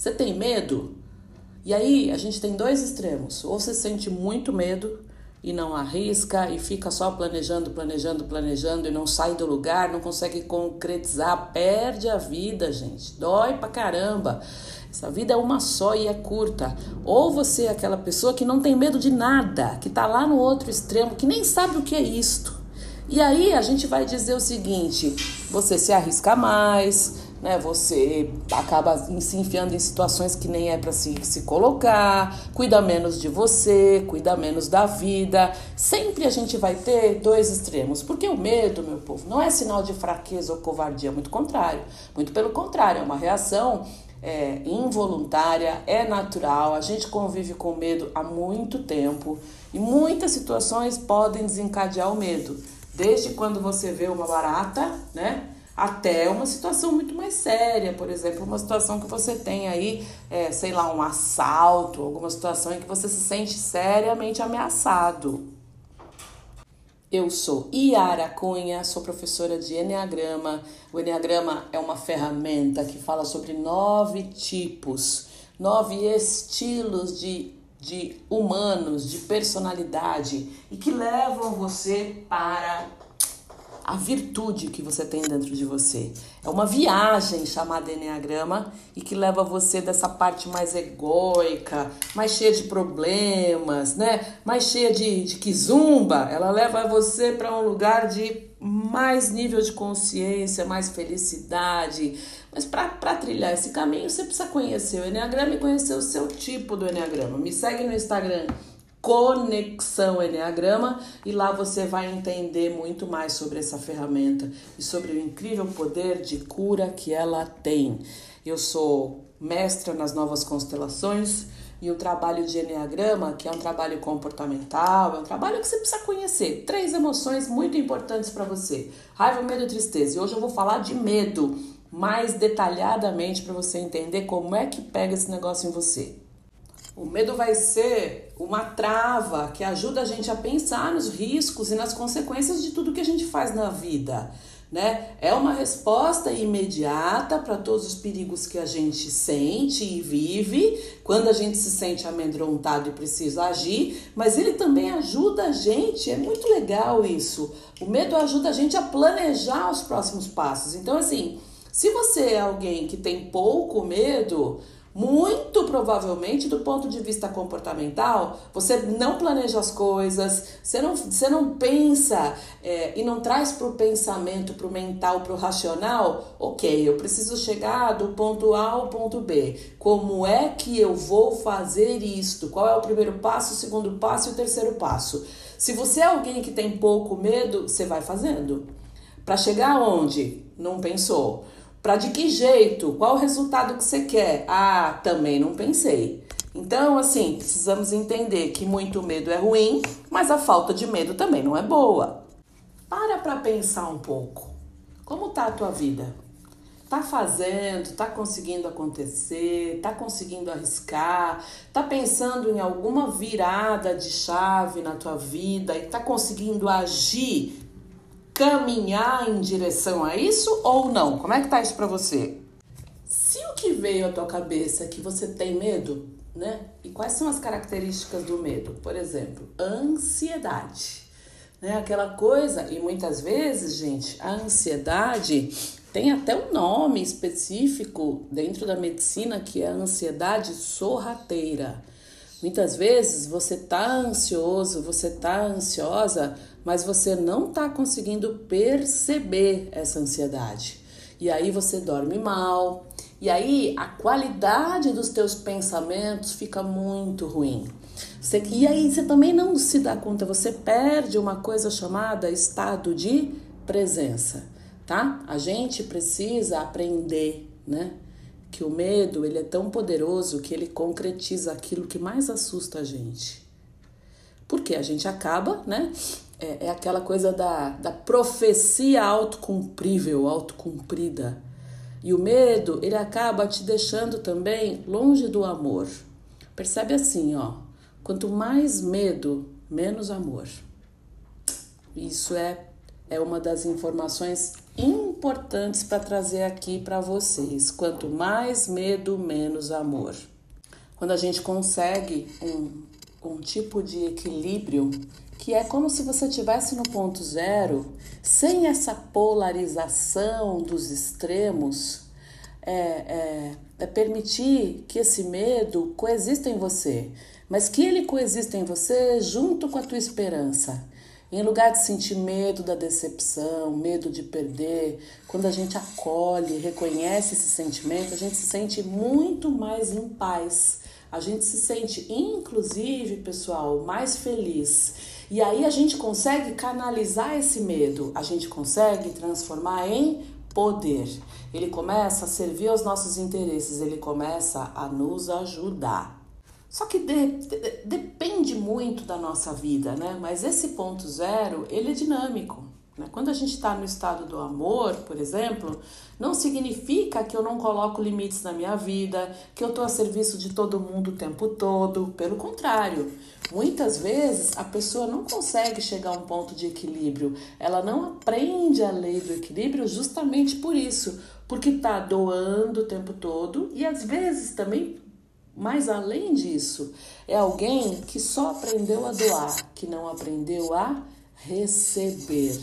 Você tem medo? E aí a gente tem dois extremos. Ou você sente muito medo e não arrisca e fica só planejando, planejando, planejando e não sai do lugar, não consegue concretizar, perde a vida, gente. Dói pra caramba. Essa vida é uma só e é curta. Ou você é aquela pessoa que não tem medo de nada, que tá lá no outro extremo, que nem sabe o que é isto. E aí a gente vai dizer o seguinte: você se arrisca mais, né? Você acaba se enfiando em situações que nem é para se, se colocar, cuida menos de você, cuida menos da vida. Sempre a gente vai ter dois extremos, porque o medo, meu povo, não é sinal de fraqueza ou covardia, muito contrário. Muito pelo contrário, é uma reação é, involuntária, é natural. A gente convive com medo há muito tempo e muitas situações podem desencadear o medo. Desde quando você vê uma barata, né? Até uma situação muito mais séria, por exemplo, uma situação que você tem aí, é, sei lá, um assalto, alguma situação em que você se sente seriamente ameaçado. Eu sou Iara Cunha, sou professora de Enneagrama. O Enneagrama é uma ferramenta que fala sobre nove tipos, nove estilos de, de humanos, de personalidade e que levam você para a virtude que você tem dentro de você. É uma viagem chamada Enneagrama e que leva você dessa parte mais egóica, mais cheia de problemas, né? Mais cheia de, de kizumba. Ela leva você para um lugar de mais nível de consciência, mais felicidade. Mas para trilhar esse caminho, você precisa conhecer o Enneagrama e conhecer o seu tipo do Enneagrama. Me segue no Instagram Conexão Enneagrama e lá você vai entender muito mais sobre essa ferramenta e sobre o incrível poder de cura que ela tem. Eu sou mestra nas novas constelações e o trabalho de Enneagrama, que é um trabalho comportamental, é um trabalho que você precisa conhecer. Três emoções muito importantes para você: raiva, medo e tristeza. E hoje eu vou falar de medo mais detalhadamente para você entender como é que pega esse negócio em você. O medo vai ser uma trava que ajuda a gente a pensar nos riscos e nas consequências de tudo que a gente faz na vida. Né? É uma resposta imediata para todos os perigos que a gente sente e vive quando a gente se sente amedrontado e precisa agir, mas ele também ajuda a gente, é muito legal isso. O medo ajuda a gente a planejar os próximos passos. Então, assim, se você é alguém que tem pouco medo, muito provavelmente, do ponto de vista comportamental, você não planeja as coisas, você não, você não pensa é, e não traz para o pensamento, para o mental, para o racional, ok, eu preciso chegar do ponto A ao ponto B. Como é que eu vou fazer isto? Qual é o primeiro passo, o segundo passo e o terceiro passo? Se você é alguém que tem pouco medo, você vai fazendo. Para chegar onde? Não pensou. Para de que jeito? Qual o resultado que você quer? Ah, também não pensei. Então, assim, precisamos entender que muito medo é ruim, mas a falta de medo também não é boa. Para para pensar um pouco. Como tá a tua vida? Tá fazendo, tá conseguindo acontecer, tá conseguindo arriscar, tá pensando em alguma virada de chave na tua vida e tá conseguindo agir caminhar em direção a isso ou não? Como é que tá isso para você? Se o que veio à tua cabeça é que você tem medo, né? E quais são as características do medo? Por exemplo, ansiedade. Né? Aquela coisa, e muitas vezes, gente, a ansiedade tem até um nome específico dentro da medicina que é a ansiedade sorrateira. Muitas vezes você tá ansioso, você tá ansiosa mas você não está conseguindo perceber essa ansiedade. E aí você dorme mal, e aí a qualidade dos teus pensamentos fica muito ruim. Você, e aí você também não se dá conta, você perde uma coisa chamada estado de presença, tá? A gente precisa aprender, né? Que o medo ele é tão poderoso que ele concretiza aquilo que mais assusta a gente. Porque a gente acaba, né, é, é aquela coisa da, da profecia autocumprível, autocumprida. E o medo, ele acaba te deixando também longe do amor. Percebe assim, ó. Quanto mais medo, menos amor. Isso é, é uma das informações importantes para trazer aqui para vocês. Quanto mais medo, menos amor. Quando a gente consegue um, um tipo de equilíbrio que é como se você estivesse no ponto zero, sem essa polarização dos extremos, é, é, é permitir que esse medo coexista em você, mas que ele coexista em você junto com a tua esperança. Em lugar de sentir medo da decepção, medo de perder, quando a gente acolhe, reconhece esse sentimento, a gente se sente muito mais em paz. A gente se sente, inclusive, pessoal, mais feliz. E aí a gente consegue canalizar esse medo, a gente consegue transformar em poder. Ele começa a servir aos nossos interesses, ele começa a nos ajudar. Só que de, de, depende muito da nossa vida, né? Mas esse ponto zero, ele é dinâmico. Né? Quando a gente está no estado do amor, por exemplo, não significa que eu não coloco limites na minha vida, que eu estou a serviço de todo mundo o tempo todo. Pelo contrário, muitas vezes a pessoa não consegue chegar a um ponto de equilíbrio. Ela não aprende a lei do equilíbrio justamente por isso, porque está doando o tempo todo e às vezes também mas além disso, é alguém que só aprendeu a doar, que não aprendeu a receber.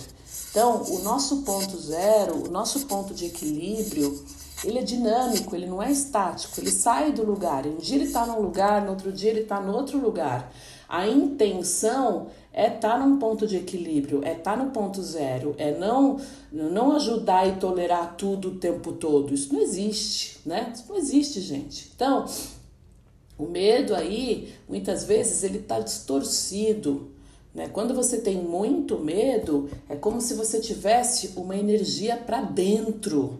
Então, o nosso ponto zero, o nosso ponto de equilíbrio, ele é dinâmico, ele não é estático, ele sai do lugar. Um dia ele está num lugar, no outro dia ele está no outro lugar. A intenção é estar tá num ponto de equilíbrio, é estar tá no ponto zero, é não, não ajudar e tolerar tudo o tempo todo. Isso não existe, né? Isso não existe, gente. Então, o medo aí, muitas vezes, ele está distorcido. Né? Quando você tem muito medo, é como se você tivesse uma energia para dentro,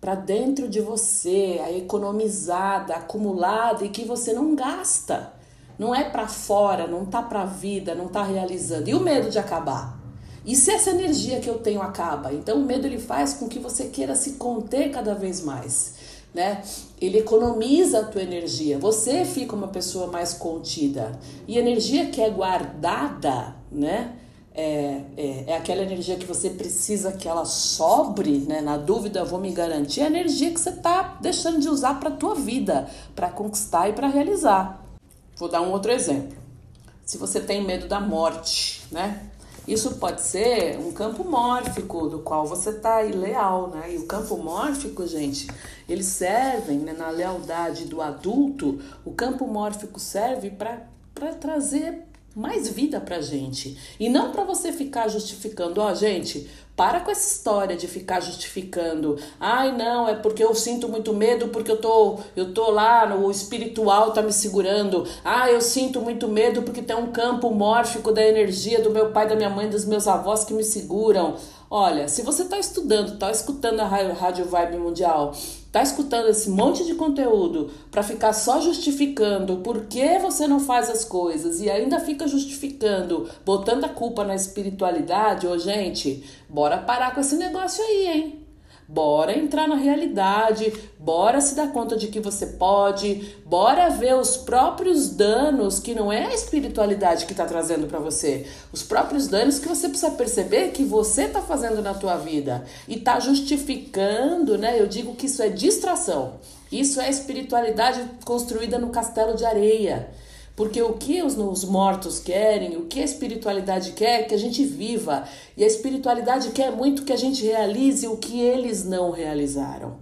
para dentro de você, a economizada, acumulada e que você não gasta. Não é para fora, não tá para a vida, não tá realizando. E o medo de acabar? E se essa energia que eu tenho acaba? Então o medo ele faz com que você queira se conter cada vez mais né? Ele economiza a tua energia. Você fica uma pessoa mais contida. E energia que é guardada, né? É, é, é, aquela energia que você precisa que ela sobre, né? Na dúvida, vou me garantir. É a energia que você tá deixando de usar para tua vida, para conquistar e para realizar. Vou dar um outro exemplo. Se você tem medo da morte, né? Isso pode ser um campo mórfico do qual você está leal, né? E o campo mórfico, gente, eles servem né, na lealdade do adulto. O campo mórfico serve para trazer mais vida pra gente. E não para você ficar justificando, ó, oh, gente, para com essa história de ficar justificando. Ai, não, é porque eu sinto muito medo porque eu tô, eu tô lá, no espiritual tá me segurando. Ah, eu sinto muito medo porque tem um campo mórfico da energia do meu pai, da minha mãe, dos meus avós que me seguram. Olha, se você está estudando, está escutando a Rádio Vibe Mundial, está escutando esse monte de conteúdo para ficar só justificando por que você não faz as coisas e ainda fica justificando, botando a culpa na espiritualidade, ô gente, bora parar com esse negócio aí, hein? Bora entrar na realidade, bora se dar conta de que você pode, bora ver os próprios danos que não é a espiritualidade que está trazendo para você, os próprios danos que você precisa perceber que você está fazendo na tua vida e está justificando, né? Eu digo que isso é distração. Isso é espiritualidade construída no castelo de areia. Porque o que os, os, mortos querem, o que a espiritualidade quer, é que a gente viva. E a espiritualidade quer muito que a gente realize o que eles não realizaram.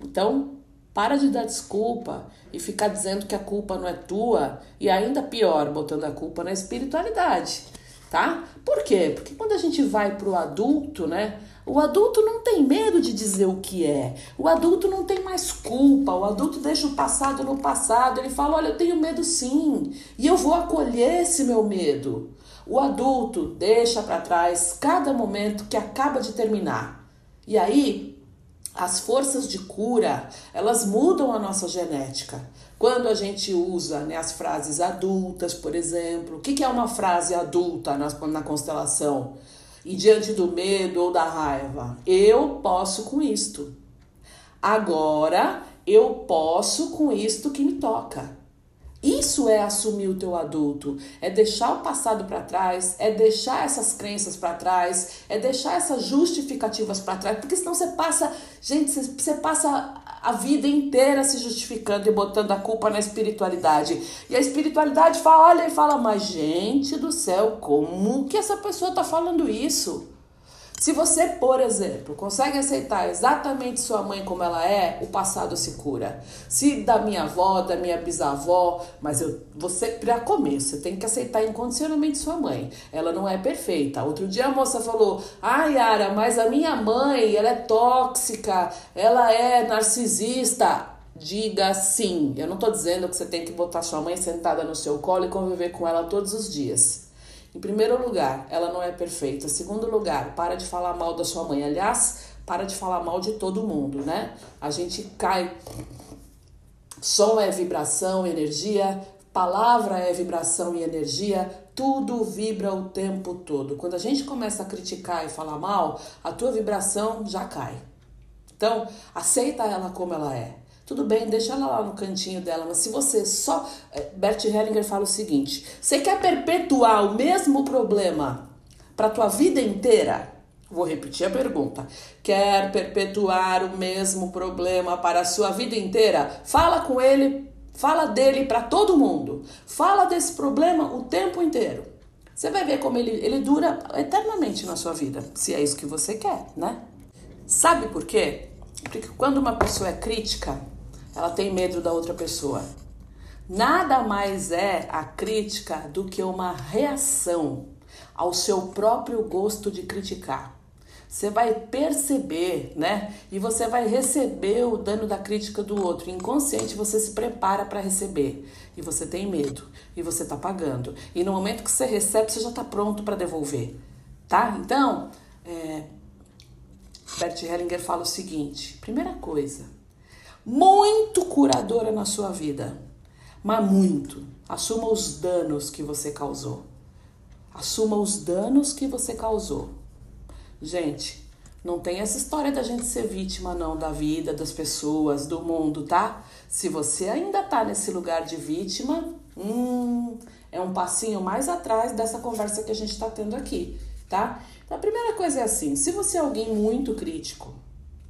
Então, para de dar desculpa e ficar dizendo que a culpa não é tua e ainda pior, botando a culpa na espiritualidade, tá? Por quê? Porque quando a gente vai pro adulto, né? O adulto não tem medo de dizer o que é. O adulto não tem mais culpa. O adulto deixa o passado no passado. Ele fala: Olha, eu tenho medo sim. E eu vou acolher esse meu medo. O adulto deixa para trás cada momento que acaba de terminar. E aí, as forças de cura, elas mudam a nossa genética. Quando a gente usa né, as frases adultas, por exemplo, o que, que é uma frase adulta na, na constelação? E diante do medo ou da raiva, eu posso com isto. Agora eu posso com isto que me toca. Isso é assumir o teu adulto, é deixar o passado para trás, é deixar essas crenças para trás, é deixar essas justificativas para trás, porque senão você passa, gente, você passa a vida inteira se justificando e botando a culpa na espiritualidade. E a espiritualidade fala, olha e fala, mas gente do céu, como que essa pessoa tá falando isso? Se você, por exemplo, consegue aceitar exatamente sua mãe como ela é, o passado se cura. Se da minha avó, da minha bisavó, mas eu, você, para começo, você tem que aceitar incondicionalmente sua mãe. Ela não é perfeita. Outro dia a moça falou: "Ai, Yara, mas a minha mãe, ela é tóxica, ela é narcisista". Diga sim. Eu não tô dizendo que você tem que botar sua mãe sentada no seu colo e conviver com ela todos os dias. Em primeiro lugar, ela não é perfeita. Em segundo lugar, para de falar mal da sua mãe. Aliás, para de falar mal de todo mundo, né? A gente cai. Som é vibração, energia. Palavra é vibração e energia. Tudo vibra o tempo todo. Quando a gente começa a criticar e falar mal, a tua vibração já cai. Então, aceita ela como ela é. Tudo bem, deixa ela lá no cantinho dela, mas se você só. Eh, Bert Hellinger fala o seguinte: você quer perpetuar o mesmo problema para tua vida inteira? Vou repetir a pergunta. Quer perpetuar o mesmo problema para a sua vida inteira? Fala com ele, fala dele para todo mundo. Fala desse problema o tempo inteiro. Você vai ver como ele, ele dura eternamente na sua vida, se é isso que você quer, né? Sabe por quê? Porque quando uma pessoa é crítica, ela tem medo da outra pessoa. Nada mais é a crítica do que uma reação ao seu próprio gosto de criticar. Você vai perceber, né? E você vai receber o dano da crítica do outro. Inconsciente você se prepara para receber. E você tem medo. E você tá pagando. E no momento que você recebe, você já tá pronto para devolver. Tá? Então, é, Bert Hellinger fala o seguinte: primeira coisa, muito curadora na sua vida, mas muito. Assuma os danos que você causou. Assuma os danos que você causou. Gente, não tem essa história da gente ser vítima não da vida, das pessoas, do mundo, tá? Se você ainda tá nesse lugar de vítima, hum, é um passinho mais atrás dessa conversa que a gente tá tendo aqui, tá? Então, a primeira coisa é assim, se você é alguém muito crítico,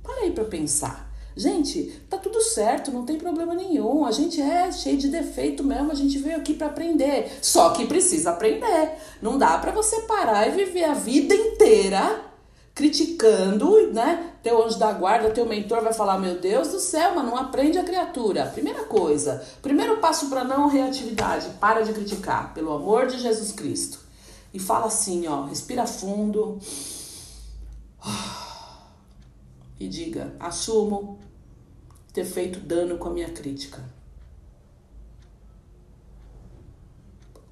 para aí para pensar. Gente, tá tudo certo, não tem problema nenhum. A gente é cheio de defeito mesmo, a gente veio aqui para aprender. Só que precisa aprender. Não dá para você parar e viver a vida inteira criticando, né? Teu anjo da guarda, teu mentor vai falar: Meu Deus do céu, mas não aprende a criatura. Primeira coisa, primeiro passo para não reatividade: para de criticar, pelo amor de Jesus Cristo. E fala assim: ó, respira fundo. E diga: assumo ter feito dano com a minha crítica.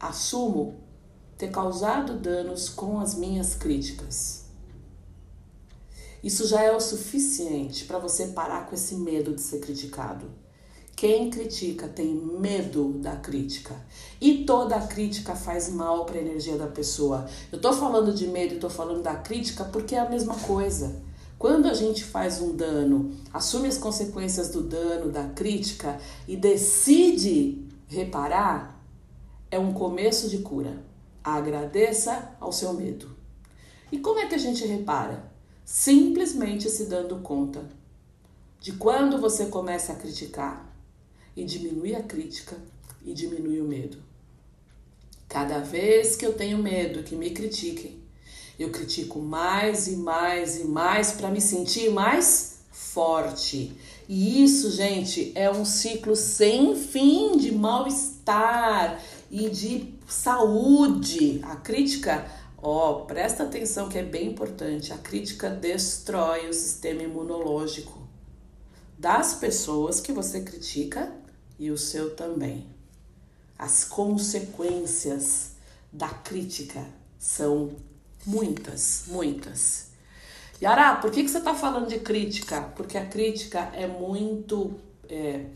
Assumo ter causado danos com as minhas críticas. Isso já é o suficiente para você parar com esse medo de ser criticado. Quem critica tem medo da crítica. E toda crítica faz mal para a energia da pessoa. Eu tô falando de medo e tô falando da crítica porque é a mesma coisa. Quando a gente faz um dano, assume as consequências do dano, da crítica e decide reparar, é um começo de cura. Agradeça ao seu medo. E como é que a gente repara? Simplesmente se dando conta de quando você começa a criticar e diminui a crítica e diminui o medo. Cada vez que eu tenho medo que me critiquem, eu critico mais e mais e mais para me sentir mais forte. E isso, gente, é um ciclo sem fim de mal-estar e de saúde. A crítica, ó, presta atenção que é bem importante. A crítica destrói o sistema imunológico das pessoas que você critica e o seu também. As consequências da crítica são Muitas, muitas. Yara, por que, que você está falando de crítica? Porque a crítica é muito é,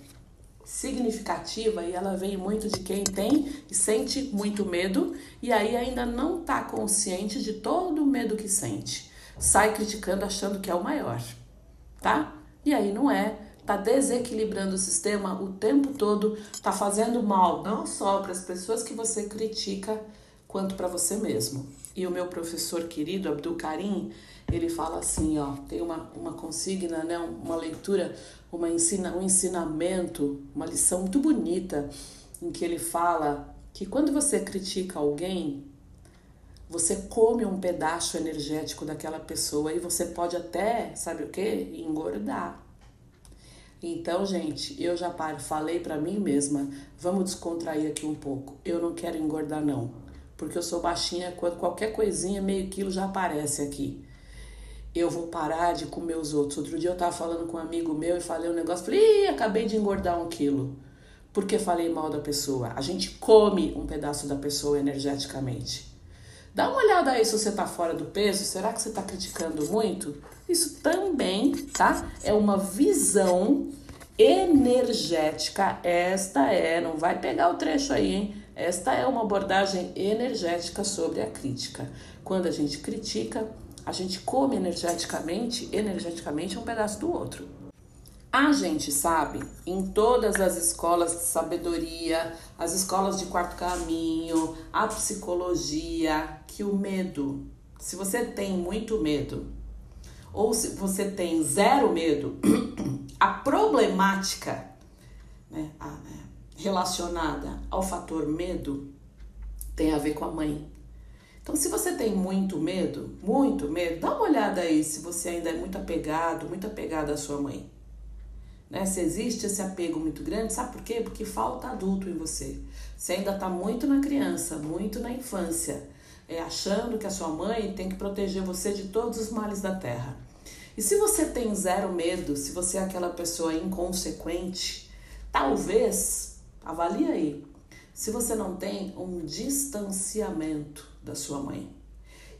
significativa e ela vem muito de quem tem e sente muito medo e aí ainda não está consciente de todo o medo que sente. Sai criticando achando que é o maior, tá? E aí não é, tá desequilibrando o sistema o tempo todo, tá fazendo mal não só para as pessoas que você critica, quanto para você mesmo. E o meu professor querido Abdul Karim, ele fala assim, ó, tem uma, uma consigna, né, uma leitura, uma ensina, um ensinamento, uma lição muito bonita, em que ele fala que quando você critica alguém, você come um pedaço energético daquela pessoa e você pode até, sabe o que? Engordar. Então, gente, eu já falei para mim mesma, vamos descontrair aqui um pouco. Eu não quero engordar não, porque eu sou baixinha, quando qualquer coisinha, meio quilo já aparece aqui. Eu vou parar de comer os outros. Outro dia eu tava falando com um amigo meu e falei um negócio, falei, Ih, acabei de engordar um quilo. Porque falei mal da pessoa. A gente come um pedaço da pessoa energeticamente. Dá uma olhada aí se você está fora do peso. Será que você está criticando muito? Isso também, tá? É uma visão energética. Esta é, não vai pegar o trecho aí, hein? Esta é uma abordagem energética sobre a crítica. Quando a gente critica, a gente come energeticamente, energeticamente um pedaço do outro. A gente sabe, em todas as escolas de sabedoria, as escolas de quarto caminho, a psicologia, que o medo, se você tem muito medo, ou se você tem zero medo, a problemática né, a, né, relacionada ao fator medo tem a ver com a mãe. Então, se você tem muito medo, muito medo, dá uma olhada aí se você ainda é muito apegado, muito apegado à sua mãe. Né? Se existe esse apego muito grande, sabe por quê? Porque falta adulto em você. Você ainda está muito na criança, muito na infância, é, achando que a sua mãe tem que proteger você de todos os males da terra. E se você tem zero medo, se você é aquela pessoa inconsequente, talvez, avalie aí, se você não tem um distanciamento da sua mãe.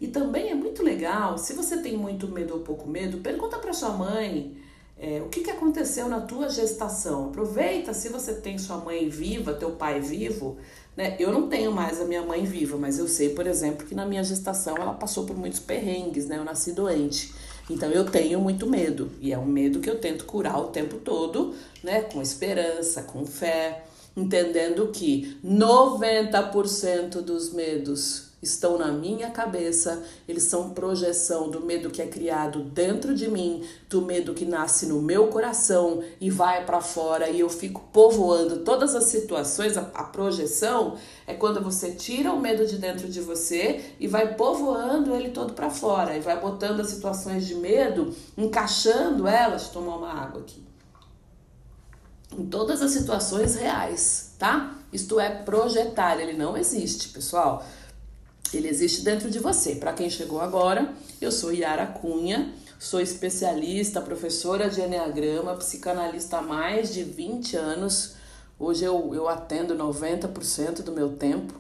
E também é muito legal, se você tem muito medo ou pouco medo, pergunta para sua mãe é, o que, que aconteceu na tua gestação? Aproveita se você tem sua mãe viva, teu pai vivo. Né? Eu não tenho mais a minha mãe viva, mas eu sei, por exemplo, que na minha gestação ela passou por muitos perrengues, né? Eu nasci doente. Então eu tenho muito medo. E é um medo que eu tento curar o tempo todo, né? Com esperança, com fé, entendendo que 90% dos medos estão na minha cabeça, eles são projeção do medo que é criado dentro de mim, do medo que nasce no meu coração e vai para fora e eu fico povoando todas as situações. A, a, projeção é quando você tira o medo de dentro de você e vai povoando ele todo para fora e vai botando as situações de medo, encaixando elas. Tomar uma água aqui. Em todas as situações reais, tá? Isto é projetar, ele não existe, pessoal. Ele existe dentro de você. Para quem chegou agora, eu sou Yara Cunha, sou especialista, professora de Enneagrama, psicanalista há mais de 20 anos. Hoje eu, eu atendo 90% do meu tempo.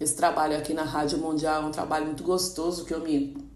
Esse trabalho aqui na Rádio Mundial é um trabalho muito gostoso que eu me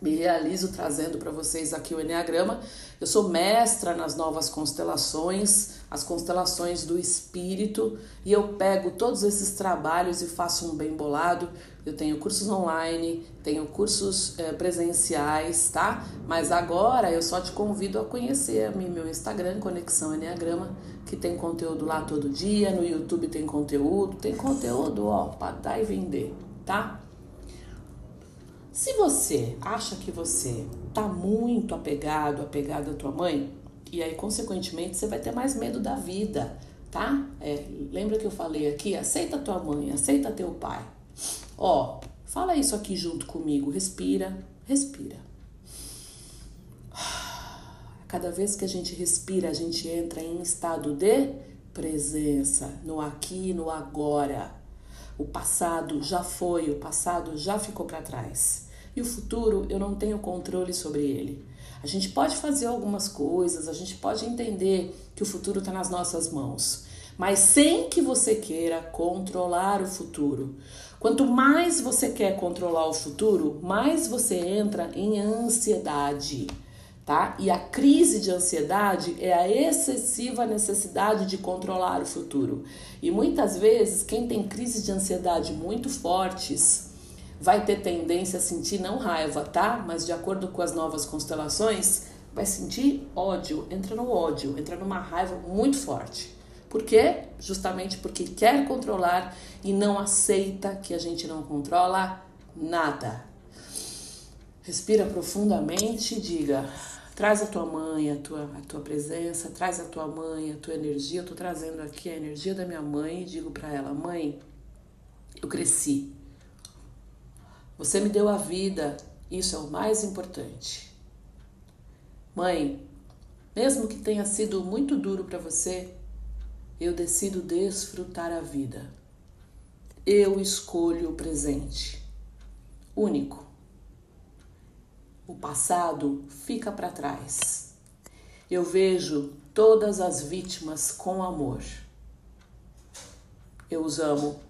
me realizo trazendo para vocês aqui o Enneagrama. Eu sou mestra nas novas constelações, as constelações do espírito, e eu pego todos esses trabalhos e faço um bem bolado. Eu tenho cursos online, tenho cursos é, presenciais, tá? Mas agora eu só te convido a conhecer meu Instagram, Conexão Enneagrama, que tem conteúdo lá todo dia, no YouTube tem conteúdo, tem conteúdo, ó, para dar e vender, tá? Se você acha que você tá muito apegado, apegado à tua mãe, e aí consequentemente você vai ter mais medo da vida, tá? É, lembra que eu falei aqui? Aceita tua mãe, aceita teu pai. Ó, fala isso aqui junto comigo. Respira, respira. Cada vez que a gente respira, a gente entra em estado de presença, no aqui, no agora. O passado já foi, o passado já ficou para trás. E o futuro, eu não tenho controle sobre ele. A gente pode fazer algumas coisas, a gente pode entender que o futuro está nas nossas mãos, mas sem que você queira controlar o futuro. Quanto mais você quer controlar o futuro, mais você entra em ansiedade. Tá? E a crise de ansiedade é a excessiva necessidade de controlar o futuro. E muitas vezes, quem tem crises de ansiedade muito fortes, vai ter tendência a sentir não raiva, tá? Mas de acordo com as novas constelações, vai sentir ódio, entra no ódio, entra numa raiva muito forte. Por quê? Justamente porque quer controlar e não aceita que a gente não controla nada. Respira profundamente e diga: traz a tua mãe, a tua, a tua presença, traz a tua mãe, a tua energia. Eu tô trazendo aqui a energia da minha mãe e digo para ela: mãe, eu cresci. Você me deu a vida, isso é o mais importante. Mãe, mesmo que tenha sido muito duro para você, eu decido desfrutar a vida. Eu escolho o presente. Único. O passado fica para trás. Eu vejo todas as vítimas com amor. Eu os amo.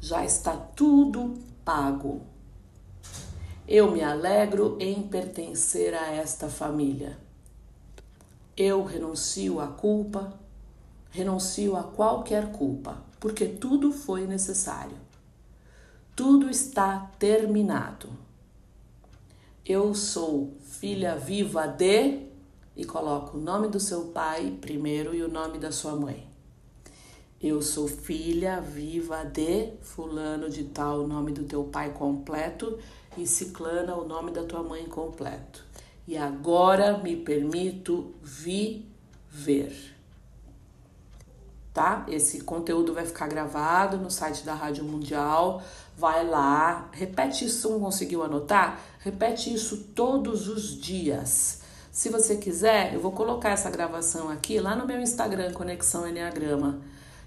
Já está tudo pago. Eu me alegro em pertencer a esta família. Eu renuncio à culpa, renuncio a qualquer culpa, porque tudo foi necessário. Tudo está terminado. Eu sou filha viva de e coloco o nome do seu pai primeiro e o nome da sua mãe. Eu sou filha viva de fulano de tal, o nome do teu pai completo e ciclana, o nome da tua mãe completo. E agora me permito viver tá? Esse conteúdo vai ficar gravado no site da Rádio Mundial. Vai lá, repete isso, não conseguiu anotar? Repete isso todos os dias. Se você quiser, eu vou colocar essa gravação aqui lá no meu Instagram, Conexão Enneagrama.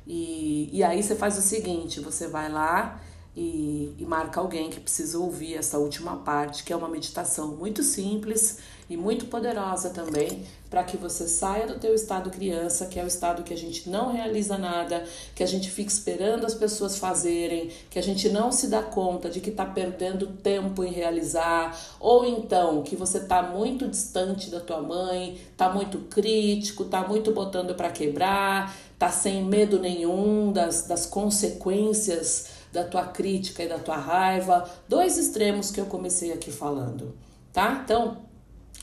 E, e aí você faz o seguinte: você vai lá e, e marca alguém que precisa ouvir essa última parte, que é uma meditação muito simples e muito poderosa também para que você saia do teu estado criança, que é o estado que a gente não realiza nada, que a gente fica esperando as pessoas fazerem, que a gente não se dá conta de que está perdendo tempo em realizar, ou então que você está muito distante da tua mãe, está muito crítico, está muito botando para quebrar, está sem medo nenhum das, das consequências da tua crítica e da tua raiva, dois extremos que eu comecei aqui falando, tá? Então,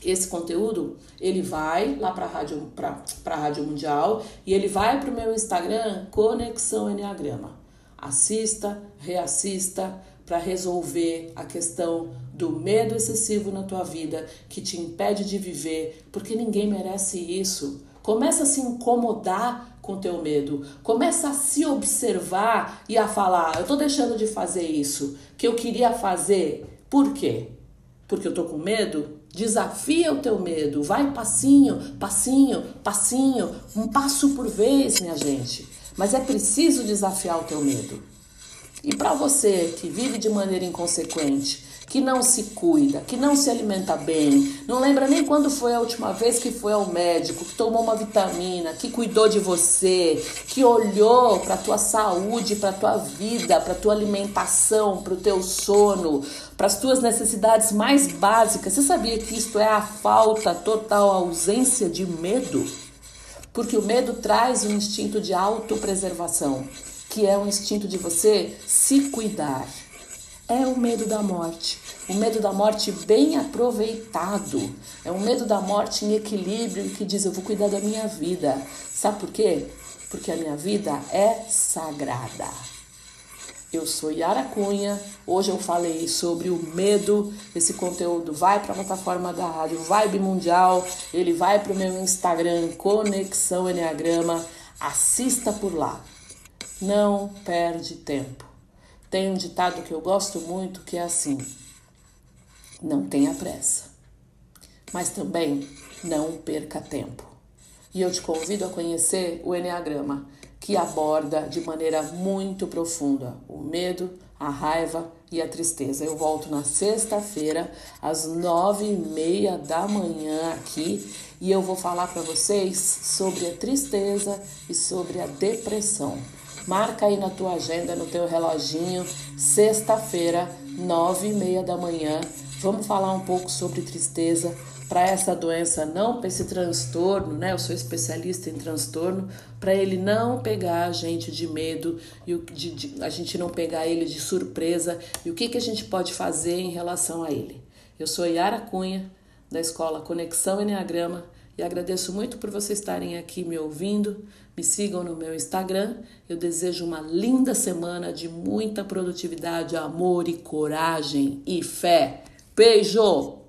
esse conteúdo, ele vai lá para Rádio, Rádio Mundial e ele vai para o meu Instagram, Conexão Enneagrama. Assista, reassista para resolver a questão do medo excessivo na tua vida que te impede de viver, porque ninguém merece isso. Começa a se incomodar com teu medo. Começa a se observar e a falar: eu tô deixando de fazer isso que eu queria fazer. Por quê? Porque eu tô com medo? Desafia o teu medo, vai passinho, passinho, passinho, um passo por vez, minha gente. Mas é preciso desafiar o teu medo. E para você que vive de maneira inconsequente, que não se cuida, que não se alimenta bem, não lembra nem quando foi a última vez que foi ao médico, que tomou uma vitamina, que cuidou de você, que olhou para tua saúde, para tua vida, para tua alimentação, para o teu sono, para as tuas necessidades mais básicas. Você sabia que isto é a falta total, a ausência de medo? Porque o medo traz um instinto de autopreservação, que é o instinto de você se cuidar é o medo da morte. O medo da morte bem aproveitado. É um medo da morte em equilíbrio que diz: eu vou cuidar da minha vida. Sabe por quê? Porque a minha vida é sagrada. Eu sou Yara Cunha. Hoje eu falei sobre o medo. Esse conteúdo vai para a plataforma da rádio Vibe Mundial. Ele vai para o meu Instagram, Conexão Enneagrama. Assista por lá. Não perde tempo. Tem um ditado que eu gosto muito que é assim: não tenha pressa, mas também não perca tempo. E eu te convido a conhecer o Enneagrama, que aborda de maneira muito profunda o medo, a raiva e a tristeza. Eu volto na sexta-feira, às nove e meia da manhã aqui, e eu vou falar para vocês sobre a tristeza e sobre a depressão. Marca aí na tua agenda, no teu reloginho, sexta-feira, nove e meia da manhã. Vamos falar um pouco sobre tristeza para essa doença não, para esse transtorno, né? Eu sou especialista em transtorno, para ele não pegar a gente de medo e de, de, a gente não pegar ele de surpresa e o que, que a gente pode fazer em relação a ele. Eu sou Yara Cunha da escola Conexão Enneagrama e agradeço muito por vocês estarem aqui me ouvindo. Me sigam no meu Instagram. Eu desejo uma linda semana de muita produtividade, amor e coragem e fé. Beijo!